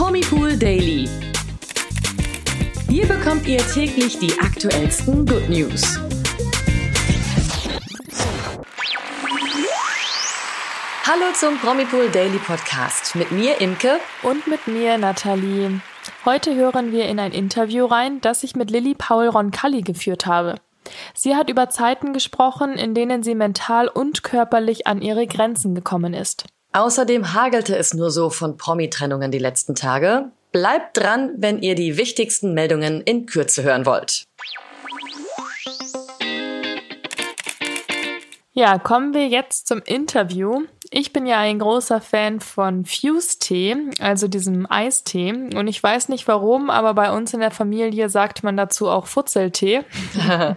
Promipool Daily. Hier bekommt ihr täglich die aktuellsten Good News. Hallo zum Promipool Daily Podcast mit mir Imke und mit mir Nathalie. Heute hören wir in ein Interview rein, das ich mit Lilly Paul Roncalli geführt habe. Sie hat über Zeiten gesprochen, in denen sie mental und körperlich an ihre Grenzen gekommen ist. Außerdem hagelte es nur so von Promi-Trennungen die letzten Tage. Bleibt dran, wenn ihr die wichtigsten Meldungen in Kürze hören wollt. Ja, kommen wir jetzt zum Interview. Ich bin ja ein großer Fan von Fuse-Tee, also diesem Eistee. Und ich weiß nicht warum, aber bei uns in der Familie sagt man dazu auch Futzeltee.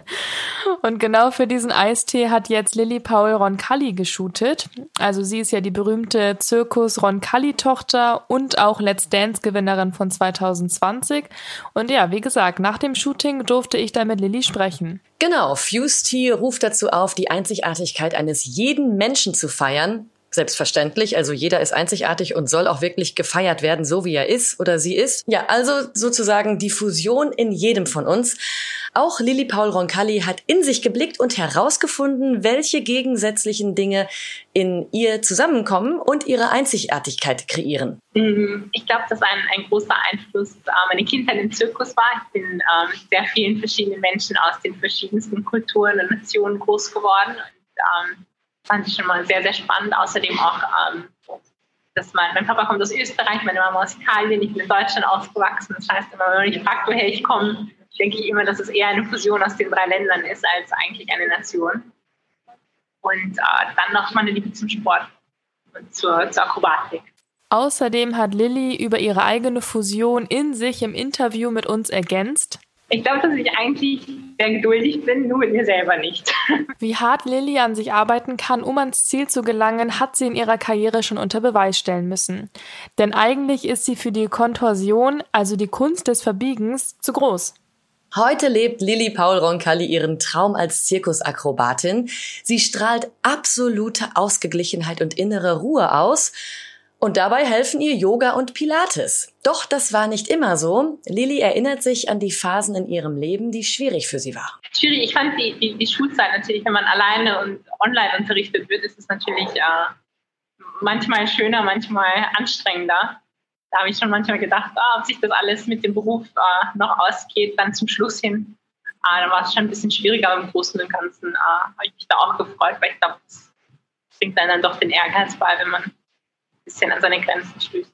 und genau für diesen Eistee hat jetzt Lilly Paul Roncalli geshootet. Also sie ist ja die berühmte Zirkus Roncalli-Tochter und auch Let's Dance-Gewinnerin von 2020. Und ja, wie gesagt, nach dem Shooting durfte ich da mit Lilly sprechen. Genau, Fuse-Tee ruft dazu auf, die Einzigartigkeit eines jeden Menschen zu feiern Selbstverständlich. Also jeder ist einzigartig und soll auch wirklich gefeiert werden, so wie er ist oder sie ist. Ja, also sozusagen die Fusion in jedem von uns. Auch Lilly Paul Roncalli hat in sich geblickt und herausgefunden, welche gegensätzlichen Dinge in ihr zusammenkommen und ihre Einzigartigkeit kreieren. Mhm. Ich glaube, dass ein, ein großer Einfluss äh, meine Kindheit im Zirkus war. Ich bin ähm, sehr vielen verschiedenen Menschen aus den verschiedensten Kulturen und Nationen groß geworden. Und, ähm, fand ich schon mal sehr, sehr spannend. Außerdem auch, ähm, dass mein, mein Papa kommt aus Österreich, meine Mama aus Italien, ich bin in Deutschland aufgewachsen. Das heißt, immer, wenn mich fragt, woher ich komme, denke ich immer, dass es eher eine Fusion aus den drei Ländern ist, als eigentlich eine Nation. Und äh, dann noch meine Liebe zum Sport und zur, zur Akrobatik. Außerdem hat Lilly über ihre eigene Fusion in sich im Interview mit uns ergänzt. Ich glaube, dass ich eigentlich sehr geduldig bin, nur mit mir selber nicht. Wie hart Lilly an sich arbeiten kann, um ans Ziel zu gelangen, hat sie in ihrer Karriere schon unter Beweis stellen müssen. Denn eigentlich ist sie für die Kontorsion, also die Kunst des Verbiegens, zu groß. Heute lebt Lilly Paul Roncalli ihren Traum als Zirkusakrobatin. Sie strahlt absolute Ausgeglichenheit und innere Ruhe aus und dabei helfen ihr Yoga und Pilates. Doch das war nicht immer so. Lilly erinnert sich an die Phasen in ihrem Leben, die schwierig für sie waren. Schwierig. Ich fand die, die, die Schulzeit natürlich, wenn man alleine und online unterrichtet wird, ist es natürlich äh, manchmal schöner, manchmal anstrengender. Da habe ich schon manchmal gedacht, ah, ob sich das alles mit dem Beruf äh, noch ausgeht, dann zum Schluss hin. Äh, dann war es schon ein bisschen schwieriger, im Großen und Ganzen äh, habe ich mich da auch gefreut, weil ich glaube, das bringt dann, dann doch den Ehrgeiz bei, wenn man bisschen an seine Grenzen stößt.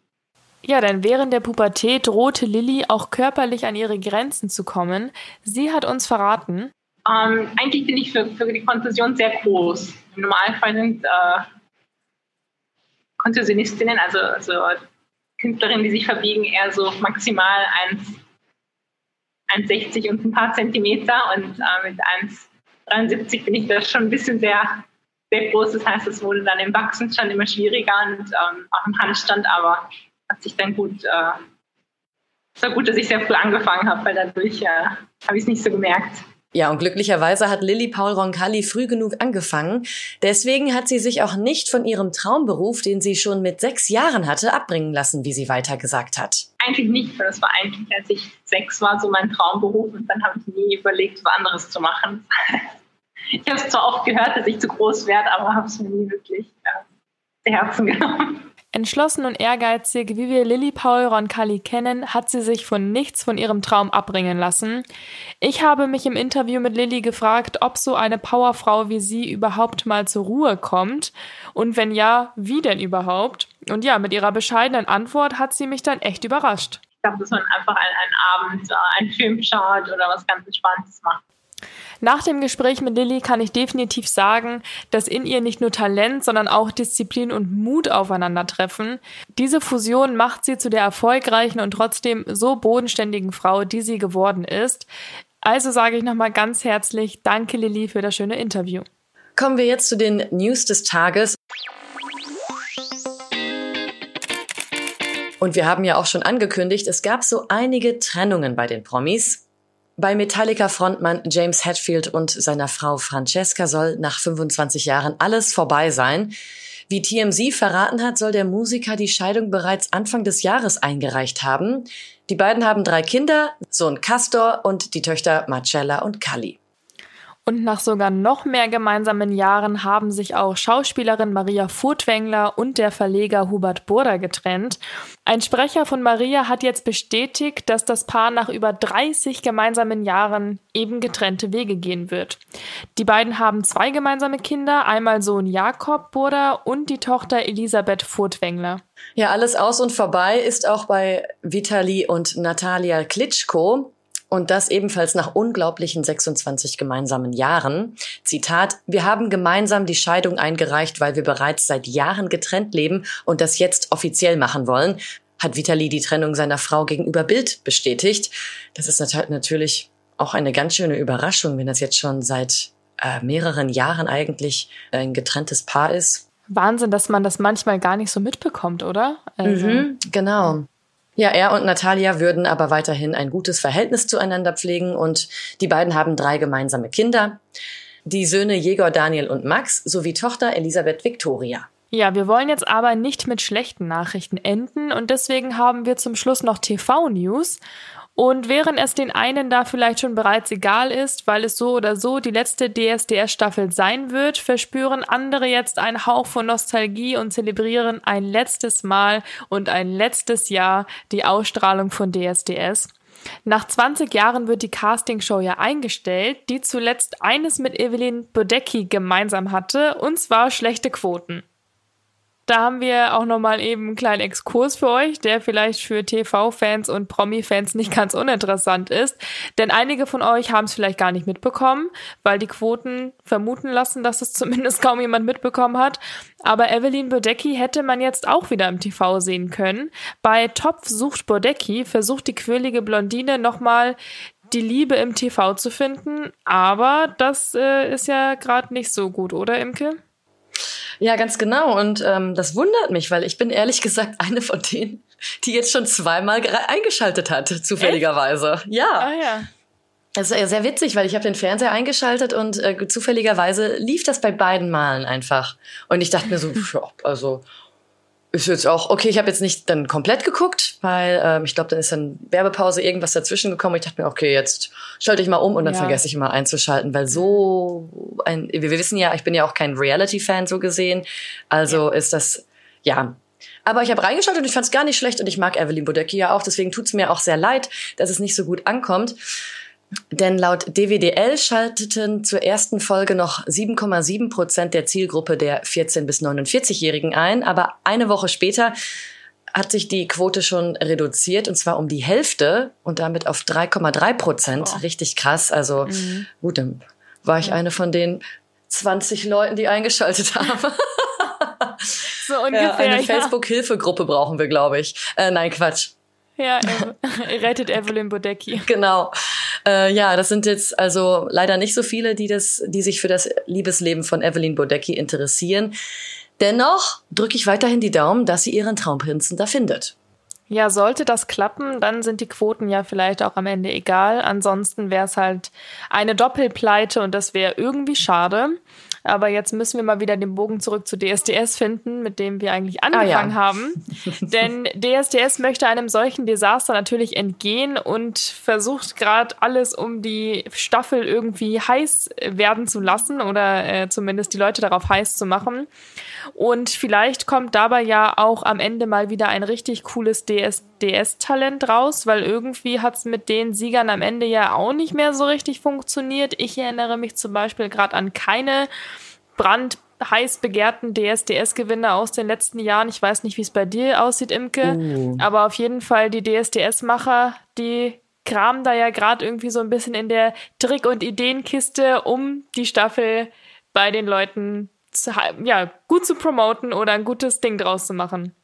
Ja, denn während der Pubertät drohte Lilly auch körperlich an ihre Grenzen zu kommen. Sie hat uns verraten. Ähm, eigentlich bin ich für, für die Kontusion sehr groß. Im Normalfall sind äh, Kontusionistinnen, also, also Künstlerinnen, die sich verbiegen, eher so maximal 1,60 und ein paar Zentimeter. Und äh, mit 1,73 bin ich da schon ein bisschen sehr sehr groß. Das heißt, es wurde dann im Wachsen schon immer schwieriger und ähm, auch im Handstand, aber hat sich dann gut, äh, es war gut, dass ich sehr früh angefangen habe, weil dadurch äh, habe ich es nicht so gemerkt. Ja, und glücklicherweise hat Lilly Paul Roncalli früh genug angefangen. Deswegen hat sie sich auch nicht von ihrem Traumberuf, den sie schon mit sechs Jahren hatte, abbringen lassen, wie sie weiter gesagt hat. Eigentlich nicht, weil das war eigentlich, als ich sechs war, so mein Traumberuf und dann habe ich nie überlegt, was anderes zu machen. ich habe es zwar oft gehört, dass ich zu groß werde, aber habe es mir nie wirklich äh, zu Herzen genommen. Entschlossen und ehrgeizig, wie wir Lilly Paul Roncalli kennen, hat sie sich von nichts von ihrem Traum abbringen lassen. Ich habe mich im Interview mit Lilly gefragt, ob so eine Powerfrau wie sie überhaupt mal zur Ruhe kommt und wenn ja, wie denn überhaupt? Und ja, mit ihrer bescheidenen Antwort hat sie mich dann echt überrascht. Ich glaube, dass man einfach einen, einen Abend äh, einen Film schaut oder was ganz Entspanntes macht. Nach dem Gespräch mit Lilly kann ich definitiv sagen, dass in ihr nicht nur Talent, sondern auch Disziplin und Mut aufeinandertreffen. Diese Fusion macht sie zu der erfolgreichen und trotzdem so bodenständigen Frau, die sie geworden ist. Also sage ich nochmal ganz herzlich Danke, Lilly, für das schöne Interview. Kommen wir jetzt zu den News des Tages. Und wir haben ja auch schon angekündigt, es gab so einige Trennungen bei den Promis. Bei Metallica-Frontmann James Hetfield und seiner Frau Francesca soll nach 25 Jahren alles vorbei sein. Wie TMZ verraten hat, soll der Musiker die Scheidung bereits Anfang des Jahres eingereicht haben. Die beiden haben drei Kinder, Sohn Castor und die Töchter Marcella und Kali. Und nach sogar noch mehr gemeinsamen Jahren haben sich auch Schauspielerin Maria Furtwängler und der Verleger Hubert Burda getrennt. Ein Sprecher von Maria hat jetzt bestätigt, dass das Paar nach über 30 gemeinsamen Jahren eben getrennte Wege gehen wird. Die beiden haben zwei gemeinsame Kinder, einmal Sohn Jakob Burda und die Tochter Elisabeth Furtwängler. Ja, alles aus und vorbei ist auch bei Vitali und Natalia Klitschko. Und das ebenfalls nach unglaublichen 26 gemeinsamen Jahren. Zitat, wir haben gemeinsam die Scheidung eingereicht, weil wir bereits seit Jahren getrennt leben und das jetzt offiziell machen wollen, hat Vitali die Trennung seiner Frau gegenüber Bild bestätigt. Das ist natürlich auch eine ganz schöne Überraschung, wenn das jetzt schon seit äh, mehreren Jahren eigentlich ein getrenntes Paar ist. Wahnsinn, dass man das manchmal gar nicht so mitbekommt, oder? Also, mhm, genau. Ja, er und Natalia würden aber weiterhin ein gutes Verhältnis zueinander pflegen und die beiden haben drei gemeinsame Kinder. Die Söhne Jegor, Daniel und Max sowie Tochter Elisabeth Victoria. Ja, wir wollen jetzt aber nicht mit schlechten Nachrichten enden und deswegen haben wir zum Schluss noch TV-News. Und während es den einen da vielleicht schon bereits egal ist, weil es so oder so die letzte DSDS-Staffel sein wird, verspüren andere jetzt einen Hauch von Nostalgie und zelebrieren ein letztes Mal und ein letztes Jahr die Ausstrahlung von DSDS. Nach 20 Jahren wird die Castingshow ja eingestellt, die zuletzt eines mit Evelyn Bodecki gemeinsam hatte, und zwar schlechte Quoten. Da haben wir auch nochmal eben einen kleinen Exkurs für euch, der vielleicht für TV-Fans und Promi-Fans nicht ganz uninteressant ist. Denn einige von euch haben es vielleicht gar nicht mitbekommen, weil die Quoten vermuten lassen, dass es zumindest kaum jemand mitbekommen hat. Aber Evelyn Bodecki hätte man jetzt auch wieder im TV sehen können. Bei Topf sucht Bodecki versucht die quirlige Blondine nochmal die Liebe im TV zu finden. Aber das äh, ist ja gerade nicht so gut, oder Imke? Ja, ganz genau. Und ähm, das wundert mich, weil ich bin ehrlich gesagt eine von denen, die jetzt schon zweimal eingeschaltet hat, zufälligerweise. Echt? Ja. Ah, ja. Das ist sehr witzig, weil ich habe den Fernseher eingeschaltet und äh, zufälligerweise lief das bei beiden Malen einfach. Und ich dachte mir so, also ist jetzt auch, okay, ich habe jetzt nicht dann komplett geguckt, weil ähm, ich glaube, dann ist dann Werbepause irgendwas dazwischen gekommen. Ich dachte mir, okay, jetzt schalte ich mal um und dann ja. vergesse ich mal einzuschalten, weil so ein, wir wissen ja, ich bin ja auch kein Reality-Fan so gesehen, also ja. ist das, ja. Aber ich habe reingeschaltet und ich fand es gar nicht schlecht und ich mag Evelyn Bodecki ja auch, deswegen tut's mir auch sehr leid, dass es nicht so gut ankommt. Denn laut DWDL schalteten zur ersten Folge noch 7,7 Prozent der Zielgruppe der 14- bis 49-Jährigen ein. Aber eine Woche später hat sich die Quote schon reduziert und zwar um die Hälfte und damit auf 3,3 Prozent. Oh. Richtig krass. Also mhm. gut, dann war ich eine von den 20 Leuten, die eingeschaltet haben. so ungefähr. Ja, eine ja. Facebook-Hilfegruppe brauchen wir, glaube ich. Äh, nein, Quatsch. Ja, rettet Evelyn Bodecki. Genau. Äh, ja, das sind jetzt also leider nicht so viele, die das, die sich für das Liebesleben von Evelyn Bodecki interessieren. Dennoch drücke ich weiterhin die Daumen, dass sie ihren Traumprinzen da findet. Ja, sollte das klappen, dann sind die Quoten ja vielleicht auch am Ende egal. Ansonsten wäre es halt eine Doppelpleite und das wäre irgendwie schade. Aber jetzt müssen wir mal wieder den Bogen zurück zu DSDS finden, mit dem wir eigentlich angefangen ah, ja. haben. Denn DSDS möchte einem solchen Desaster natürlich entgehen und versucht gerade alles, um die Staffel irgendwie heiß werden zu lassen oder äh, zumindest die Leute darauf heiß zu machen. Und vielleicht kommt dabei ja auch am Ende mal wieder ein richtig cooles DSDS-Talent raus, weil irgendwie hat es mit den Siegern am Ende ja auch nicht mehr so richtig funktioniert. Ich erinnere mich zum Beispiel gerade an keine brandheiß begehrten DSDS-Gewinner aus den letzten Jahren. Ich weiß nicht, wie es bei dir aussieht, Imke, uh. aber auf jeden Fall die DSDS-Macher, die kramen da ja gerade irgendwie so ein bisschen in der Trick- und Ideenkiste, um die Staffel bei den Leuten zu, ja, gut zu promoten oder ein gutes Ding draus zu machen.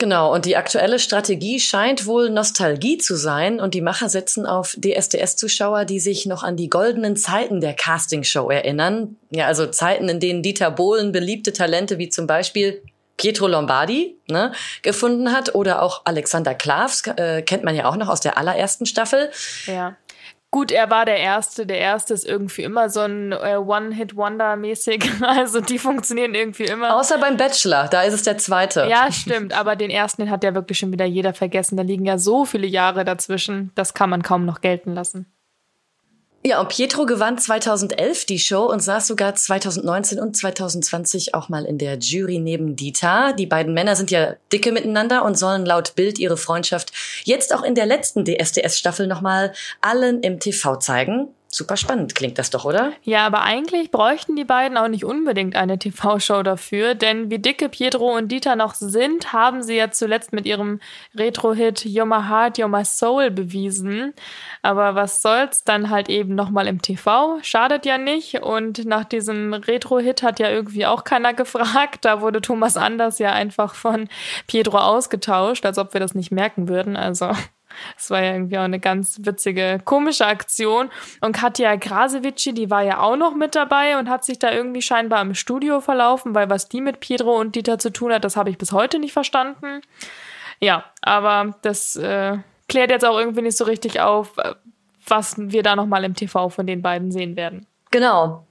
Genau, und die aktuelle Strategie scheint wohl Nostalgie zu sein und die Macher setzen auf DSDS-Zuschauer, die sich noch an die goldenen Zeiten der Castingshow erinnern. Ja, also Zeiten, in denen Dieter Bohlen beliebte Talente wie zum Beispiel Pietro Lombardi ne, gefunden hat oder auch Alexander Klavs, äh, kennt man ja auch noch aus der allerersten Staffel. Ja. Gut, er war der Erste. Der Erste ist irgendwie immer so ein äh, One-Hit-Wonder-mäßig. Also die funktionieren irgendwie immer. Außer beim Bachelor, da ist es der Zweite. Ja, stimmt. Aber den Ersten den hat ja wirklich schon wieder jeder vergessen. Da liegen ja so viele Jahre dazwischen. Das kann man kaum noch gelten lassen. Ja, und Pietro gewann 2011 die Show und saß sogar 2019 und 2020 auch mal in der Jury neben Dieter. Die beiden Männer sind ja dicke miteinander und sollen laut Bild ihre Freundschaft jetzt auch in der letzten DSDS-Staffel nochmal allen im TV zeigen. Super spannend klingt das doch, oder? Ja, aber eigentlich bräuchten die beiden auch nicht unbedingt eine TV-Show dafür, denn wie dicke Pietro und Dieter noch sind, haben sie ja zuletzt mit ihrem Retro-Hit You're My Heart, You're My Soul bewiesen. Aber was soll's, dann halt eben nochmal im TV, schadet ja nicht. Und nach diesem Retro-Hit hat ja irgendwie auch keiner gefragt. Da wurde Thomas Anders ja einfach von Pietro ausgetauscht, als ob wir das nicht merken würden. Also das war ja irgendwie auch eine ganz witzige, komische Aktion. Und Katja Grasevici, die war ja auch noch mit dabei und hat sich da irgendwie scheinbar im Studio verlaufen, weil was die mit Pietro und Dieter zu tun hat, das habe ich bis heute nicht verstanden. Ja, aber das äh, klärt jetzt auch irgendwie nicht so richtig auf, was wir da nochmal im TV von den beiden sehen werden. Genau.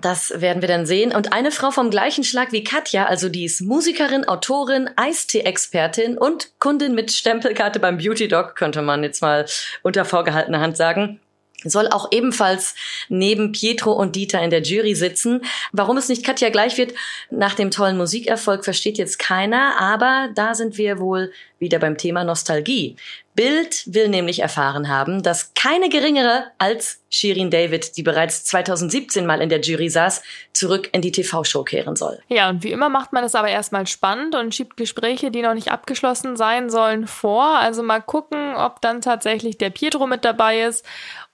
Das werden wir dann sehen. Und eine Frau vom gleichen Schlag wie Katja, also die ist Musikerin, Autorin, Eistee-Expertin und Kundin mit Stempelkarte beim Beauty Dog, könnte man jetzt mal unter vorgehaltener Hand sagen soll auch ebenfalls neben Pietro und Dieter in der Jury sitzen. Warum es nicht Katja gleich wird, nach dem tollen Musikerfolg versteht jetzt keiner, aber da sind wir wohl wieder beim Thema Nostalgie. Bild will nämlich erfahren haben, dass keine geringere als Shirin David, die bereits 2017 mal in der Jury saß, zurück in die TV-Show kehren soll. Ja, und wie immer macht man es aber erstmal spannend und schiebt Gespräche, die noch nicht abgeschlossen sein sollen, vor. Also mal gucken, ob dann tatsächlich der Pietro mit dabei ist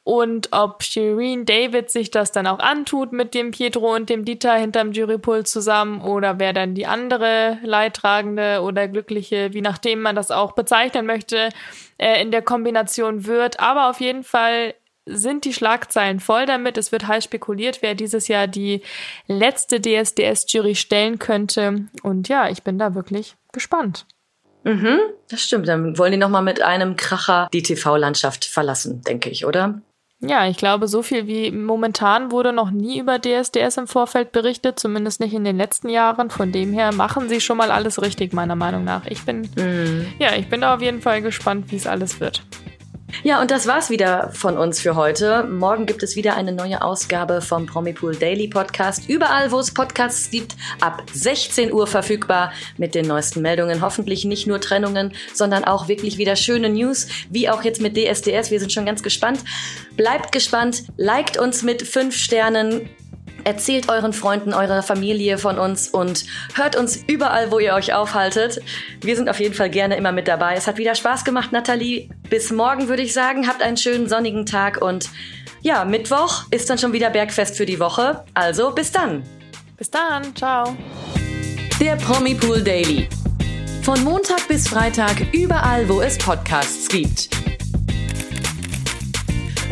und ob Shireen David sich das dann auch antut mit dem Pietro und dem Dieter hinterm Jurypult zusammen oder wer dann die andere Leidtragende oder Glückliche, wie nachdem man das auch bezeichnen möchte, äh, in der Kombination wird. Aber auf jeden Fall sind die Schlagzeilen voll damit. Es wird heiß spekuliert, wer dieses Jahr die letzte DSDS-Jury stellen könnte. Und ja, ich bin da wirklich gespannt. Mhm, das stimmt. Dann wollen die nochmal mit einem Kracher die TV-Landschaft verlassen, denke ich, oder? Ja, ich glaube, so viel wie momentan wurde noch nie über DSDS im Vorfeld berichtet, zumindest nicht in den letzten Jahren. Von dem her machen sie schon mal alles richtig, meiner Meinung nach. Ich bin, mhm. ja, ich bin da auf jeden Fall gespannt, wie es alles wird. Ja, und das war's wieder von uns für heute. Morgen gibt es wieder eine neue Ausgabe vom Promipool Daily Podcast. Überall, wo es Podcasts gibt, ab 16 Uhr verfügbar mit den neuesten Meldungen. Hoffentlich nicht nur Trennungen, sondern auch wirklich wieder schöne News, wie auch jetzt mit DSDS. Wir sind schon ganz gespannt. Bleibt gespannt, liked uns mit fünf Sternen, Erzählt euren Freunden, eurer Familie von uns und hört uns überall, wo ihr euch aufhaltet. Wir sind auf jeden Fall gerne immer mit dabei. Es hat wieder Spaß gemacht, Nathalie. Bis morgen würde ich sagen. Habt einen schönen sonnigen Tag und ja, Mittwoch ist dann schon wieder Bergfest für die Woche. Also bis dann. Bis dann. Ciao. Der Promi Pool Daily. Von Montag bis Freitag überall, wo es Podcasts gibt.